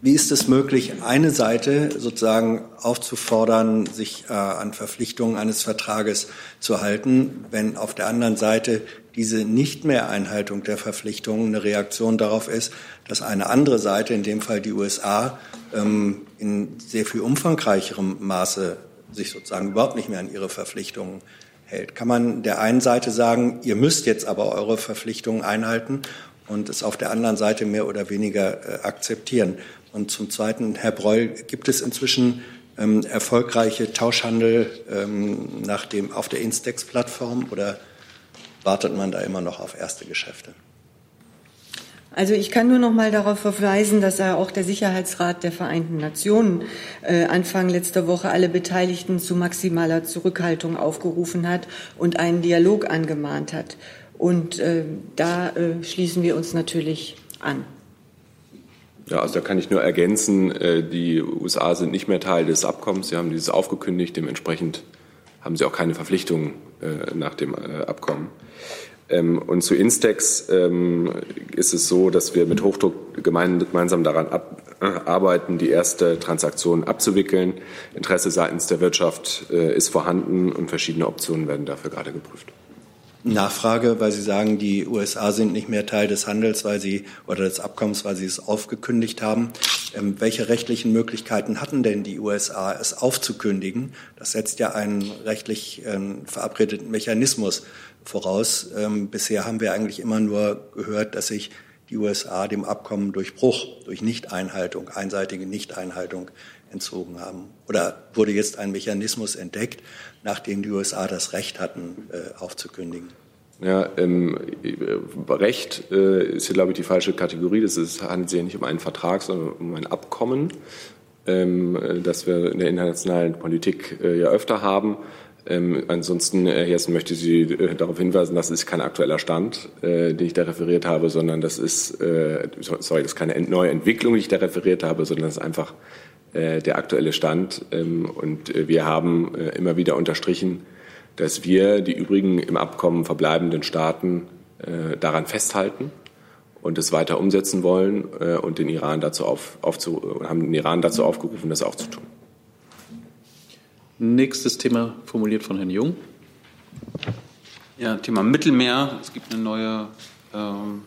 Speaker 15: Wie ist es möglich, eine Seite sozusagen aufzufordern, sich äh, an Verpflichtungen eines Vertrages zu halten, wenn auf der anderen Seite diese nicht mehr Einhaltung der Verpflichtungen eine Reaktion darauf ist, dass eine andere Seite, in dem Fall die USA, ähm, in sehr viel umfangreicherem Maße sich sozusagen überhaupt nicht mehr an ihre Verpflichtungen hält. Kann man der einen Seite sagen, ihr müsst jetzt aber eure Verpflichtungen einhalten und es auf der anderen Seite mehr oder weniger äh, akzeptieren? Und zum Zweiten, Herr Breul, gibt es inzwischen ähm, erfolgreiche Tauschhandel ähm, nach dem, auf der Instex-Plattform oder wartet man da immer noch auf erste Geschäfte?
Speaker 2: Also ich kann nur noch mal darauf verweisen, dass auch der Sicherheitsrat der Vereinten Nationen äh, Anfang letzter Woche alle Beteiligten zu maximaler Zurückhaltung aufgerufen hat und einen Dialog angemahnt hat. Und äh, da äh, schließen wir uns natürlich an.
Speaker 6: Ja, also da kann ich nur ergänzen, äh, die USA sind nicht mehr Teil des Abkommens. Sie haben dieses aufgekündigt. Dementsprechend haben sie auch keine Verpflichtungen äh, nach dem äh, Abkommen. Ähm, Und zu Instex ähm, ist es so, dass wir mit Hochdruck gemein- gemeinsam daran arbeiten, die erste Transaktion abzuwickeln. Interesse seitens der Wirtschaft ist vorhanden und verschiedene Optionen werden dafür gerade geprüft.
Speaker 15: Nachfrage, weil Sie sagen, die USA sind nicht mehr Teil des Handels, weil sie oder des Abkommens, weil sie es aufgekündigt haben. Ähm, welche rechtlichen Möglichkeiten hatten denn die USA, es aufzukündigen? Das setzt ja einen rechtlich ähm, verabredeten Mechanismus voraus. Ähm, bisher haben wir eigentlich immer nur gehört, dass sich die USA dem Abkommen durch Bruch, durch Nichteinhaltung, einseitige Nichteinhaltung entzogen haben. Oder wurde jetzt ein Mechanismus entdeckt, nachdem die USA das Recht hatten, äh, aufzukündigen?
Speaker 6: Ja, ähm, äh, Recht äh, ist hier, glaube ich, die falsche Kategorie. Das ist, handelt sich ja nicht um einen Vertrag, sondern um ein Abkommen, ähm, äh, das wir in der internationalen Politik äh, ja öfter haben. Ähm, ansonsten, Herr Jessen, möchte ich Sie äh, darauf hinweisen, das ist kein aktueller Stand, äh, den ich da referiert habe, sondern das ist, äh, sorry, das ist keine neue Entwicklung, die ich da referiert habe, sondern das ist einfach der aktuelle Stand. Ähm, und äh, wir haben äh, immer wieder unterstrichen, dass wir die übrigen im Abkommen verbleibenden Staaten daran festhalten und es weiter umsetzen wollen und den Iran dazu auf, aufzu, haben den Iran dazu aufgerufen, das auch zu tun.
Speaker 3: Nächstes Thema formuliert von Herrn Jung.
Speaker 1: Ja, Thema Mittelmeer. Es gibt eine neue, ähm,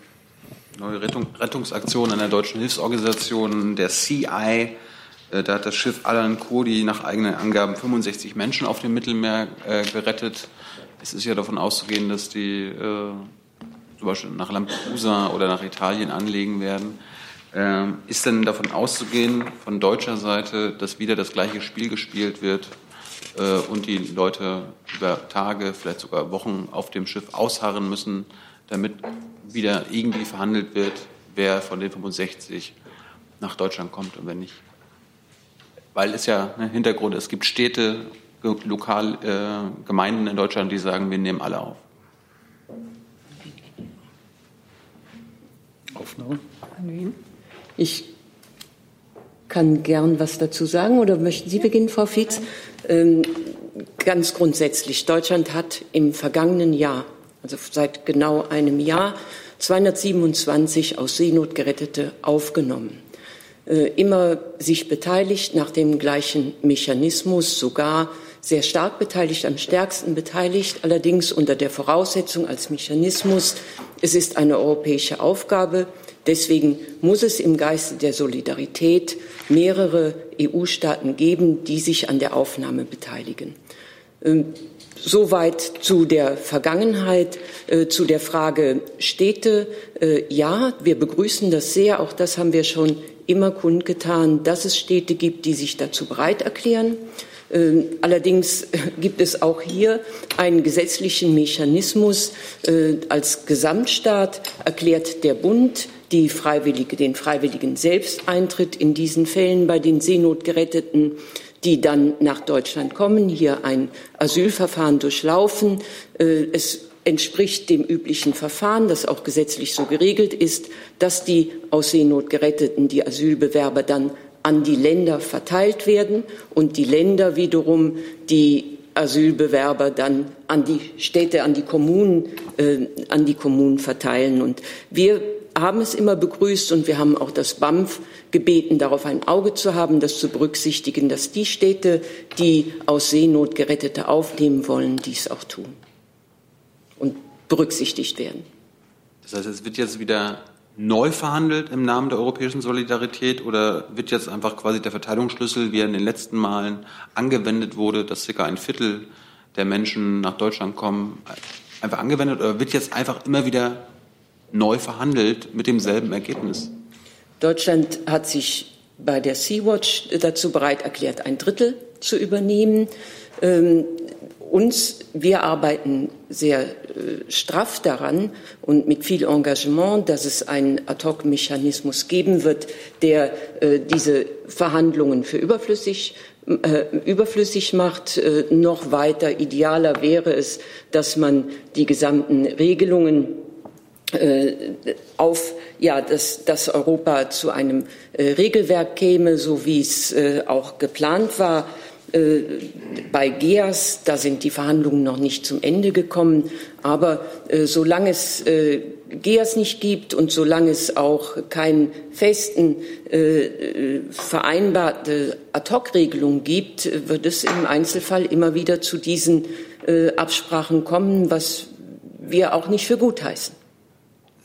Speaker 1: neue Rettung, Rettungsaktion einer deutschen Hilfsorganisation, der CI. Äh, da hat das Schiff Alan Kurdi nach eigenen Angaben 65 Menschen auf dem Mittelmeer äh, gerettet. Es ist ja davon auszugehen, dass die äh, zum Beispiel nach Lampedusa oder nach Italien anlegen werden. Ähm, ist denn davon auszugehen, von deutscher Seite, dass wieder das gleiche Spiel gespielt wird und die Leute über Tage, vielleicht sogar Wochen auf dem Schiff ausharren müssen, damit wieder irgendwie verhandelt wird, wer von den 65 nach Deutschland kommt und wer nicht. Weil es ja ein Hintergrund, es gibt Städte, lokal äh, Gemeinden in Deutschland, die sagen, wir nehmen alle auf.
Speaker 21: Aufnahme. Ich kann gern was dazu sagen oder möchten Sie beginnen, Frau Fietz? Ähm, ganz grundsätzlich, Deutschland hat im vergangenen Jahr, also seit genau einem Jahr, 227 aus Seenot gerettete aufgenommen. Äh, immer sich beteiligt nach dem gleichen Mechanismus, sogar sehr stark beteiligt, am stärksten beteiligt, allerdings unter der Voraussetzung als Mechanismus, es ist eine europäische Aufgabe, Deswegen muss es im Geiste der Solidarität mehrere EU-Staaten geben, die sich an der Aufnahme beteiligen. Ähm, soweit zu der Vergangenheit, äh, zu der Frage Städte. Äh, ja, wir begrüßen das sehr. Auch das haben wir schon immer kundgetan, dass es Städte gibt, die sich dazu bereit erklären. Ähm, allerdings gibt es auch hier einen gesetzlichen Mechanismus. Äh, als Gesamtstaat erklärt der Bund Freiwillige, den freiwilligen Selbsteintritt in diesen Fällen bei den Seenotgeretteten, die dann nach Deutschland kommen, hier ein Asylverfahren durchlaufen. Äh, es entspricht dem üblichen Verfahren, das auch gesetzlich so geregelt ist, dass die aus Seenot geretteten, die Asylbewerber dann an die Länder verteilt werden und die Länder wiederum die Asylbewerber dann an die Städte, an die Kommunen, äh, an die Kommunen verteilen. Und wir haben es immer begrüßt und wir haben auch das BAMF gebeten, darauf ein Auge zu haben, das zu berücksichtigen, dass die Städte, die aus Seenot Gerettete aufnehmen wollen, dies auch tun berücksichtigt werden.
Speaker 1: Das heißt, es wird jetzt wieder neu verhandelt im Namen der europäischen Solidarität oder wird jetzt einfach quasi der Verteilungsschlüssel, wie er in den letzten Malen angewendet wurde, dass circa ein Viertel der Menschen nach Deutschland kommen, einfach angewendet oder wird jetzt einfach immer wieder neu verhandelt mit demselben Ergebnis?
Speaker 21: Deutschland hat sich bei der Sea-Watch dazu bereit erklärt, ein Drittel zu übernehmen. Uns, wir arbeiten sehr äh, straff daran und mit viel Engagement, dass es einen Ad-hoc-Mechanismus geben wird, der äh, diese Verhandlungen für überflüssig äh, überflüssig macht. Äh, noch weiter idealer wäre es, dass man die gesamten Regelungen äh, auf ja, dass, dass Europa zu einem Regelwerk käme, so wie es auch geplant war. Äh, bei GEAS, da sind die Verhandlungen noch nicht zum Ende gekommen. Aber äh, solange es äh, GEAS nicht gibt und solange es auch keinen festen vereinbarte Ad-hoc-Regelung gibt, wird es im Einzelfall immer wieder zu diesen Absprachen kommen, was wir auch nicht für gut heißen.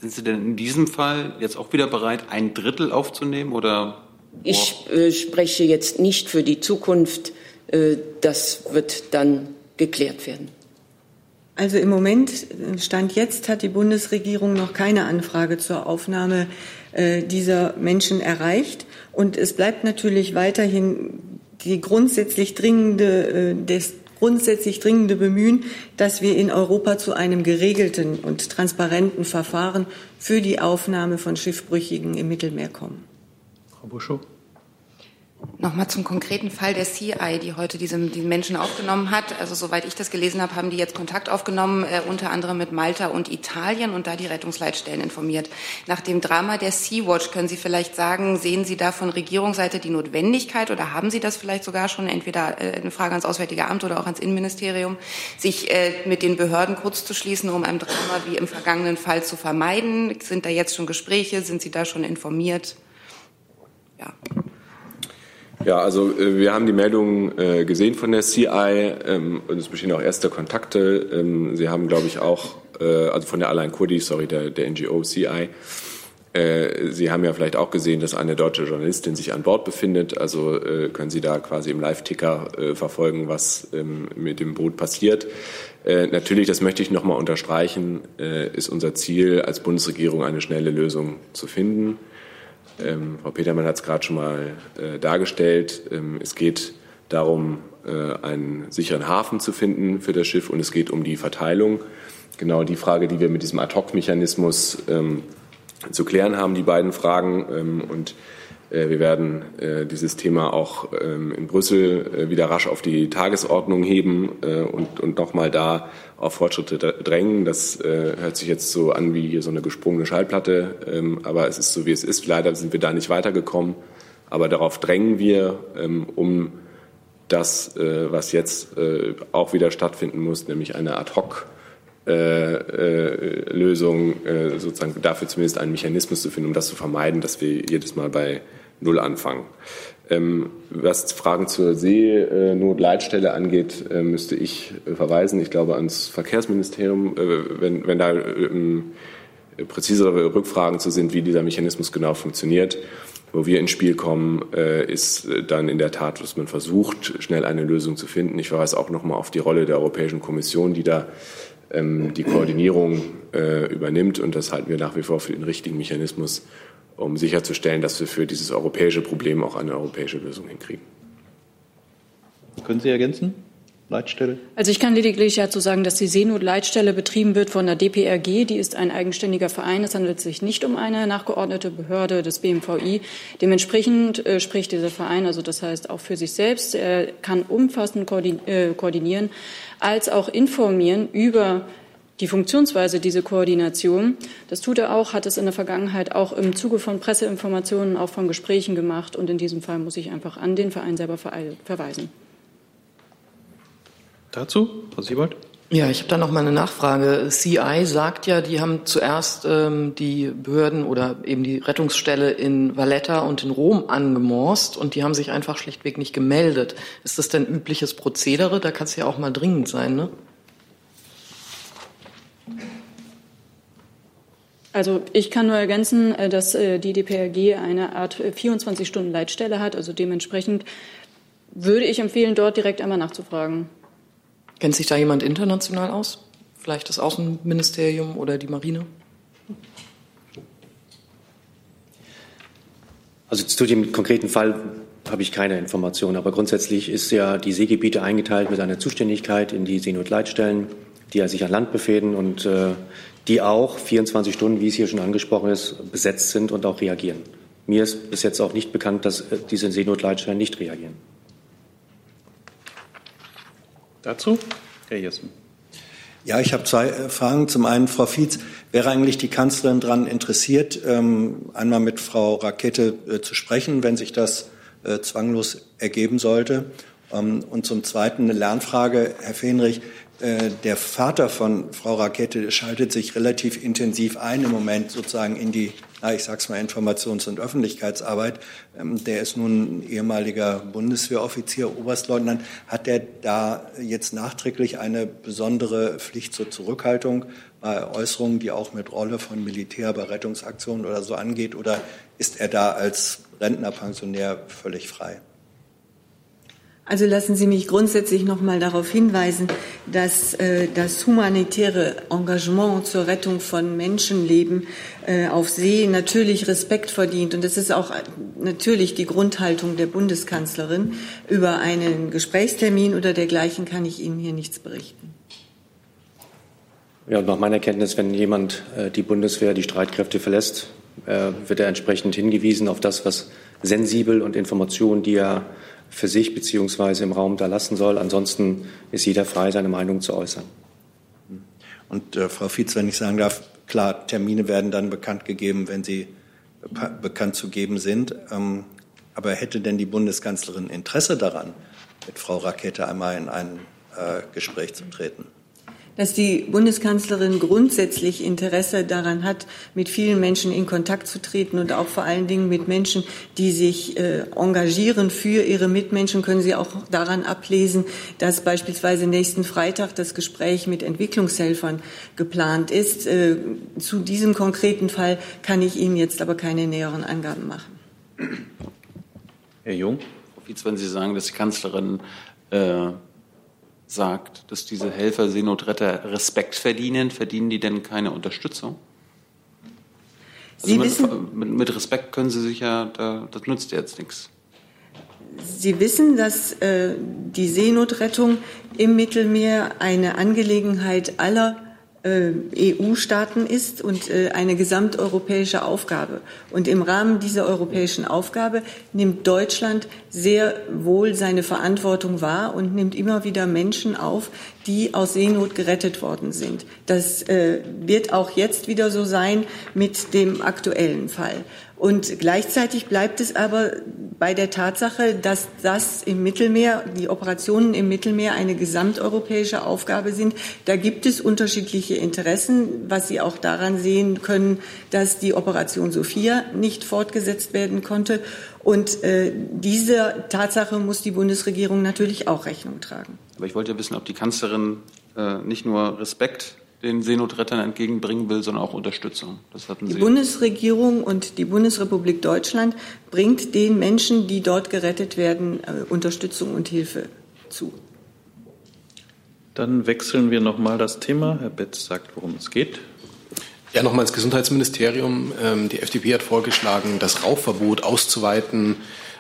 Speaker 1: Sind Sie denn in diesem Fall jetzt auch wieder bereit, ein Drittel aufzunehmen oder?
Speaker 21: Ich äh, spreche jetzt nicht für die Zukunft. Äh, das wird dann geklärt werden.
Speaker 2: Also im Moment, Stand jetzt, hat die Bundesregierung noch keine Anfrage zur Aufnahme äh, dieser Menschen erreicht. Und es bleibt natürlich weiterhin die grundsätzlich dringende, äh, des grundsätzlich dringende Bemühen, dass wir in Europa zu einem geregelten und transparenten Verfahren für die Aufnahme von Schiffbrüchigen im Mittelmeer kommen.
Speaker 3: Frau Buschow.
Speaker 18: Nochmal zum konkreten Fall der CI, die heute diese, diesen Menschen aufgenommen hat. Also soweit ich das gelesen habe, haben die jetzt Kontakt aufgenommen, äh, unter anderem mit Malta und Italien und da die Rettungsleitstellen informiert. Nach dem Drama der Sea-Watch können Sie vielleicht sagen, sehen Sie da von Regierungsseite die Notwendigkeit oder haben Sie das vielleicht sogar schon, entweder äh, eine Frage ans Auswärtige Amt oder auch ans Innenministerium, sich äh, mit den Behörden kurz zu schließen, um ein Drama wie im vergangenen Fall zu vermeiden? Sind da jetzt schon Gespräche? Sind Sie da schon informiert? Ja.
Speaker 6: Ja, also äh, wir haben die Meldung äh, gesehen von der CI ähm, und es bestehen auch erste Kontakte. Ähm, Sie haben, glaube ich, auch, äh, also von der Alain Kurdi, sorry, der, der NGO CI, Sie haben ja vielleicht auch gesehen, dass eine deutsche Journalistin sich an Bord befindet. Also können Sie da quasi im Live-Ticker verfolgen, was ähm, mit dem Boot passiert. Natürlich, das möchte ich noch mal unterstreichen, ist unser Ziel als Bundesregierung eine schnelle Lösung zu finden. Ähm, Frau Petermann hat es gerade schon mal äh, dargestellt. Ähm, es geht darum, äh, einen sicheren Hafen zu finden für das Schiff und es geht um die Verteilung. Genau die Frage, die wir mit diesem Ad-Hoc-Mechanismus ähm, zu klären haben, die beiden Fragen. Ähm, und wir werden äh, dieses Thema auch ähm, in Brüssel äh, wieder rasch auf die Tagesordnung heben und, und nochmal da auf Fortschritte drängen. Das hört sich jetzt so an wie hier so eine gesprungene Schallplatte, ähm, aber es ist so, wie es ist. Leider sind wir da nicht weitergekommen. Aber darauf drängen wir, ähm, um das, was jetzt auch wieder stattfinden muss, nämlich eine Ad-Hoc- Lösung, sozusagen dafür zumindest einen Mechanismus zu finden, um das zu vermeiden, dass wir jedes Mal bei Null anfangen. Ähm, was Fragen zur Seenotleitstelle angeht, äh, müsste ich äh, verweisen, ich glaube, ans Verkehrsministerium, äh, wenn, wenn da ähm, präzisere Rückfragen zu sind, wie dieser Mechanismus genau funktioniert. Wo wir ins Spiel kommen, äh, ist dann in der Tat, dass man versucht, schnell eine Lösung zu finden. Ich verweise auch noch mal auf die Rolle der Europäischen Kommission, die da ähm, die Koordinierung äh, übernimmt. Und das halten wir nach wie vor für den richtigen Mechanismus, um sicherzustellen, dass wir für dieses europäische Problem auch eine europäische Lösung hinkriegen.
Speaker 3: Können Sie ergänzen? Leitstelle?
Speaker 10: Also ich kann lediglich dazu sagen, dass die Seenotleitstelle betrieben wird von der DPRG. Die ist ein eigenständiger Verein. Es handelt sich nicht um eine nachgeordnete Behörde des BMVI. Dementsprechend äh, spricht dieser Verein, also das heißt auch für sich selbst, er kann umfassend äh, koordinieren als auch informieren über die Funktionsweise dieser Koordination. Das tut er auch, hat es in der Vergangenheit auch im Zuge von Presseinformationen, auch von Gesprächen gemacht. Und in diesem Fall muss ich einfach an den Verein selber verweisen.
Speaker 3: Dazu, Frau Siebold?
Speaker 14: Ja, ich habe da noch mal eine Nachfrage. CI sagt ja, die haben zuerst ähm, die Behörden oder eben die Rettungsstelle in Valletta und in Rom angemorst und die haben sich einfach schlichtweg nicht gemeldet. Ist das denn übliches Prozedere? Da kann es ja auch mal dringend sein, ne?
Speaker 10: Also ich kann nur ergänzen, äh, dass äh, die DPRG eine Art 24-Stunden-Leitstelle hat. Also dementsprechend würde ich empfehlen, dort direkt einmal nachzufragen.
Speaker 14: Kennt sich da jemand international aus? Vielleicht das Außenministerium oder die Marine?
Speaker 8: Also zu dem konkreten Fall habe ich keine Informationen. Aber grundsätzlich ist ja die Seegebiete eingeteilt mit einer Zuständigkeit in die Seenotleitstellen, die ja sich an Land befehden und äh, die auch 24 Stunden, wie es hier schon angesprochen ist, besetzt sind und auch reagieren. Mir ist bis jetzt auch nicht bekannt, dass äh, diese Seenotleitstellen nicht reagieren.
Speaker 3: Dazu, Herr Jessen.
Speaker 15: Ja, ich habe zwei äh, Fragen. Zum einen, Frau Fietz, wäre eigentlich die Kanzlerin daran interessiert, ähm, einmal mit Frau Rakete äh, zu sprechen, wenn sich das zwanglos ergeben sollte? Ähm, und zum Zweiten eine Lernfrage, Herr Fenrich. Äh, der Vater von Frau Rakete schaltet sich relativ intensiv ein im Moment sozusagen in die, na, ich sag's mal, Informations- und Öffentlichkeitsarbeit. Ähm, der ist nun ehemaliger Bundeswehroffizier, Oberstleutnant. Hat er da jetzt nachträglich eine besondere Pflicht zur Zurückhaltung bei Äußerungen, die auch mit Rolle von Militär bei Rettungsaktionen oder so angeht? Oder ist er da als Rentnerpensionär völlig frei?
Speaker 2: Also lassen Sie mich grundsätzlich noch mal darauf hinweisen, dass äh, das humanitäre Engagement zur Rettung von Menschenleben äh, auf See natürlich Respekt verdient. Und das ist auch natürlich die Grundhaltung der Bundeskanzlerin. Über einen Gesprächstermin oder dergleichen kann ich Ihnen hier nichts berichten.
Speaker 8: Ja, und nach meiner Kenntnis, wenn jemand äh, die Bundeswehr, die Streitkräfte verlässt, äh, wird er entsprechend hingewiesen auf das, was sensibel und Informationen, die er für sich beziehungsweise im Raum da lassen soll. Ansonsten ist jeder frei, seine Meinung zu äußern.
Speaker 15: Und äh, Frau Fietz, wenn ich sagen darf, klar, Termine werden dann bekannt gegeben, wenn sie bekannt zu geben sind. Ähm, aber hätte denn die Bundeskanzlerin Interesse daran, mit Frau Rakete einmal in ein äh, Gespräch zu treten?
Speaker 2: Dass die Bundeskanzlerin grundsätzlich Interesse daran hat, mit vielen Menschen in Kontakt zu treten und auch vor allen Dingen mit Menschen, die sich äh, engagieren für ihre Mitmenschen, können Sie auch daran ablesen, dass beispielsweise nächsten Freitag das Gespräch mit Entwicklungshelfern geplant ist. Äh, zu diesem konkreten Fall kann ich Ihnen jetzt aber keine näheren Angaben machen.
Speaker 3: Herr Jung.
Speaker 1: Frau Fietz, wenn Sie sagen, dass die Kanzlerin äh, sagt, dass diese Helfer, Seenotretter Respekt verdienen, verdienen die denn keine Unterstützung? Also
Speaker 2: Sie
Speaker 1: mit,
Speaker 2: wissen-
Speaker 1: mit, mit Respekt können Sie sich ja, da, das nützt jetzt nichts.
Speaker 2: Sie wissen, dass äh, die Seenotrettung im Mittelmeer eine Angelegenheit aller EU-Staaten ist und äh, eine gesamteuropäische Aufgabe. Und im Rahmen dieser europäischen Aufgabe nimmt Deutschland sehr wohl seine Verantwortung wahr und nimmt immer wieder Menschen auf, die aus Seenot gerettet worden sind. Das äh, wird auch jetzt wieder so sein mit dem aktuellen Fall. Und gleichzeitig bleibt es aber bei der Tatsache, dass das im Mittelmeer, die Operationen im Mittelmeer eine gesamteuropäische Aufgabe sind. Da gibt es unterschiedliche Interessen, was Sie auch daran sehen können, dass die Operation Sophia nicht fortgesetzt werden konnte. Und äh, dieser Tatsache muss die Bundesregierung natürlich auch Rechnung tragen.
Speaker 1: Aber ich wollte ja wissen, ob die Kanzlerin äh, nicht nur Respekt den Seenotrettern entgegenbringen will, sondern auch Unterstützung. Das hatten
Speaker 2: Die
Speaker 1: Sie.
Speaker 2: Bundesregierung und die Bundesrepublik Deutschland bringt den Menschen, die dort gerettet werden, äh, Unterstützung und Hilfe zu.
Speaker 3: Dann wechseln wir nochmal das Thema. Herr Betz sagt, worum es geht.
Speaker 9: Ja, nochmal ins Gesundheitsministerium. Ähm, die FDP hat vorgeschlagen, das Rauchverbot auszuweiten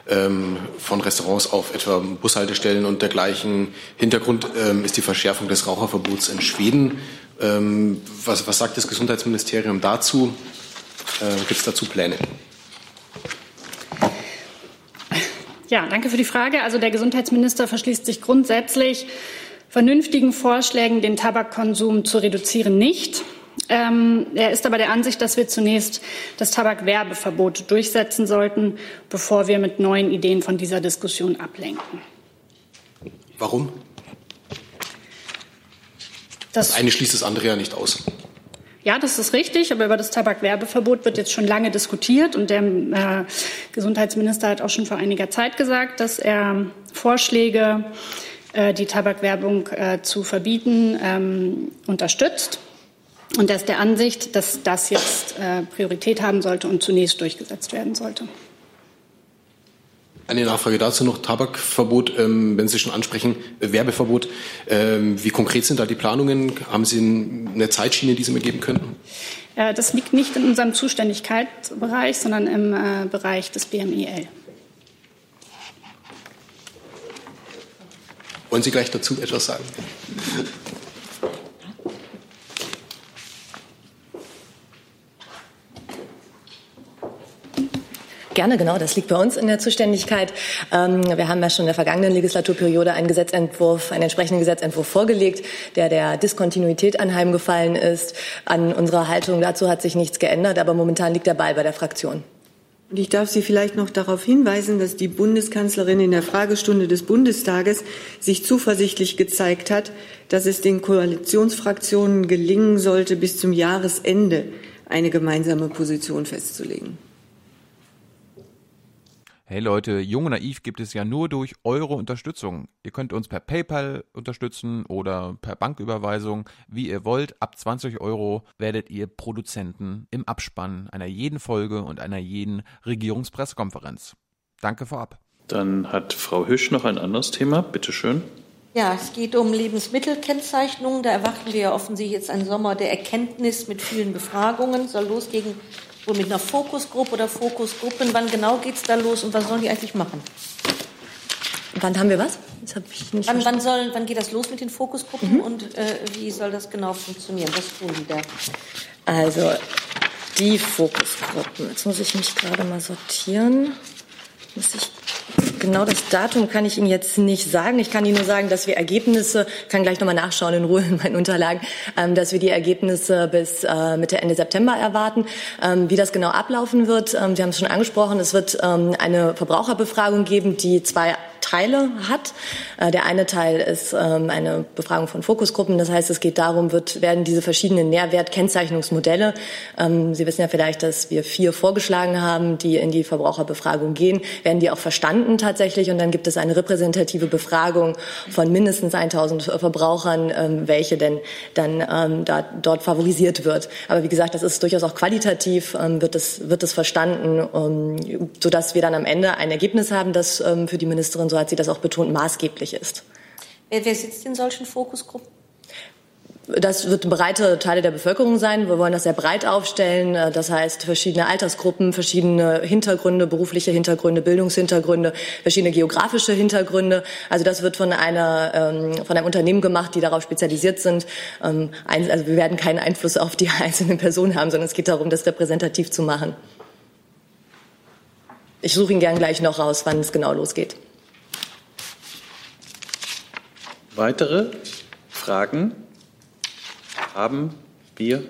Speaker 9: ähm, von Restaurants auf etwa Bushaltestellen und dergleichen. Hintergrund ähm, ist die Verschärfung des Raucherverbots in Schweden. Ähm, was, was sagt das Gesundheitsministerium dazu? Äh, Gibt es dazu Pläne?
Speaker 19: Ja, danke für die Frage. Also der Gesundheitsminister verschließt sich grundsätzlich vernünftigen Vorschlägen, den Tabakkonsum zu reduzieren, nicht. Ähm, er ist aber der Ansicht, dass wir zunächst das Tabakwerbeverbot durchsetzen sollten, bevor wir mit neuen Ideen von dieser Diskussion ablenken.
Speaker 9: Warum?
Speaker 19: Das-
Speaker 9: Das eine schließt das andere ja nicht aus.
Speaker 19: Ja, das ist richtig, aber über das Tabakwerbeverbot wird jetzt schon lange diskutiert und der äh, Gesundheitsminister hat auch schon vor einiger Zeit gesagt, dass er Vorschläge, äh, die Tabakwerbung äh, zu verbieten, ähm, unterstützt. Und er ist der Ansicht, dass das jetzt äh, Priorität haben sollte und zunächst durchgesetzt werden sollte.
Speaker 9: Eine Nachfrage dazu noch, Tabakverbot, ähm, wenn Sie schon ansprechen, äh, Werbeverbot. Ähm, wie konkret sind da die Planungen? Haben Sie eine Zeitschiene, die Sie mir geben könnten?
Speaker 19: Äh, das liegt nicht in unserem Zuständigkeitsbereich, sondern im äh, Bereich des BMIL.
Speaker 9: Wollen Sie gleich dazu etwas sagen?
Speaker 17: Gerne, genau. Das liegt bei uns in der Zuständigkeit. Ähm, wir haben ja schon in der vergangenen Legislaturperiode einen Gesetzentwurf, einen entsprechenden Gesetzentwurf vorgelegt, der der Diskontinuität anheimgefallen ist. An unserer Haltung dazu hat sich nichts geändert, aber momentan liegt der Ball bei der Fraktion.
Speaker 2: Und ich darf Sie vielleicht noch darauf hinweisen, dass die Bundeskanzlerin in der Fragestunde des Bundestages sich zuversichtlich gezeigt hat, dass es den Koalitionsfraktionen gelingen sollte, bis zum Jahresende eine gemeinsame Position festzulegen.
Speaker 22: Hey Leute, Jung und Naiv gibt es ja nur durch eure Unterstützung. Ihr könnt uns per PayPal unterstützen oder per Banküberweisung, wie ihr wollt. Ab 20 Euro werdet ihr Produzenten im Abspann einer jeden Folge und einer jeden Regierungspressekonferenz. Danke vorab.
Speaker 3: Dann hat Frau Hüsch noch ein anderes Thema. Bitte schön.
Speaker 13: Ja, es geht um Lebensmittelkennzeichnung. Da erwarten wir ja offensichtlich jetzt einen Sommer der Erkenntnis mit vielen Befragungen. Soll losgehen wohl mit einer Fokusgruppe oder Fokusgruppen. Wann genau geht es da los und was sollen die eigentlich machen?
Speaker 17: Wann haben wir was? Das habe ich nicht
Speaker 13: Wann, wann, soll, wann geht das los mit den Fokusgruppen und äh, wie soll das genau funktionieren? Was tun die da?
Speaker 17: Also die Fokusgruppen. Jetzt muss ich mich gerade mal sortieren. Ich Genau das Datum kann ich Ihnen jetzt nicht sagen. Ich kann Ihnen nur sagen, dass wir Ergebnisse, kann gleich nochmal nachschauen in Ruhe in meinen Unterlagen, ähm, dass wir die Ergebnisse bis äh, Mitte, Ende September erwarten. Ähm, wie das genau ablaufen wird, ähm, Sie haben es schon angesprochen, es wird ähm, eine Verbraucherbefragung geben, die zwei Teile hat. Äh, der eine Teil ist ähm, eine Befragung von Fokusgruppen. Das heißt, es geht darum, wird, werden diese verschiedenen Nährwertkennzeichnungsmodelle, ähm, Sie wissen ja vielleicht, dass wir vier vorgeschlagen haben, die in die Verbraucherbefragung gehen, werden die auch verstanden tatsächlich. Und dann gibt es eine repräsentative Befragung von mindestens 1000 Verbrauchern, ähm, welche denn dann da, dort favorisiert wird. Aber wie gesagt, das ist durchaus auch qualitativ, wird es, wird es verstanden, sodass wir dann am Ende ein Ergebnis haben, das für die Ministerin, so hat sie das auch betont, maßgeblich ist.
Speaker 13: Wer, wer sitzt in solchen Fokusgruppen?
Speaker 17: Das wird breite Teile der Bevölkerung sein. Wir wollen das sehr breit aufstellen. Das heißt, verschiedene Altersgruppen, verschiedene Hintergründe, berufliche Hintergründe, Bildungshintergründe, verschiedene geografische Hintergründe. Also das wird von einer, ähm, von einem Unternehmen gemacht, die darauf spezialisiert sind. Ähm, also wir werden keinen Einfluss auf die einzelnen Personen haben, sondern es geht darum, das repräsentativ zu machen. Ich suche ihn gern gleich noch raus, wann es genau losgeht.
Speaker 3: Weitere Fragen haben wir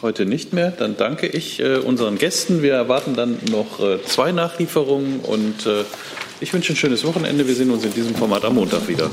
Speaker 3: heute nicht mehr. Dann danke ich äh, unseren Gästen. Wir erwarten dann noch äh, zwei Nachlieferungen und äh, ich wünsche ein schönes Wochenende. Wir sehen uns in diesem Format am Montag wieder.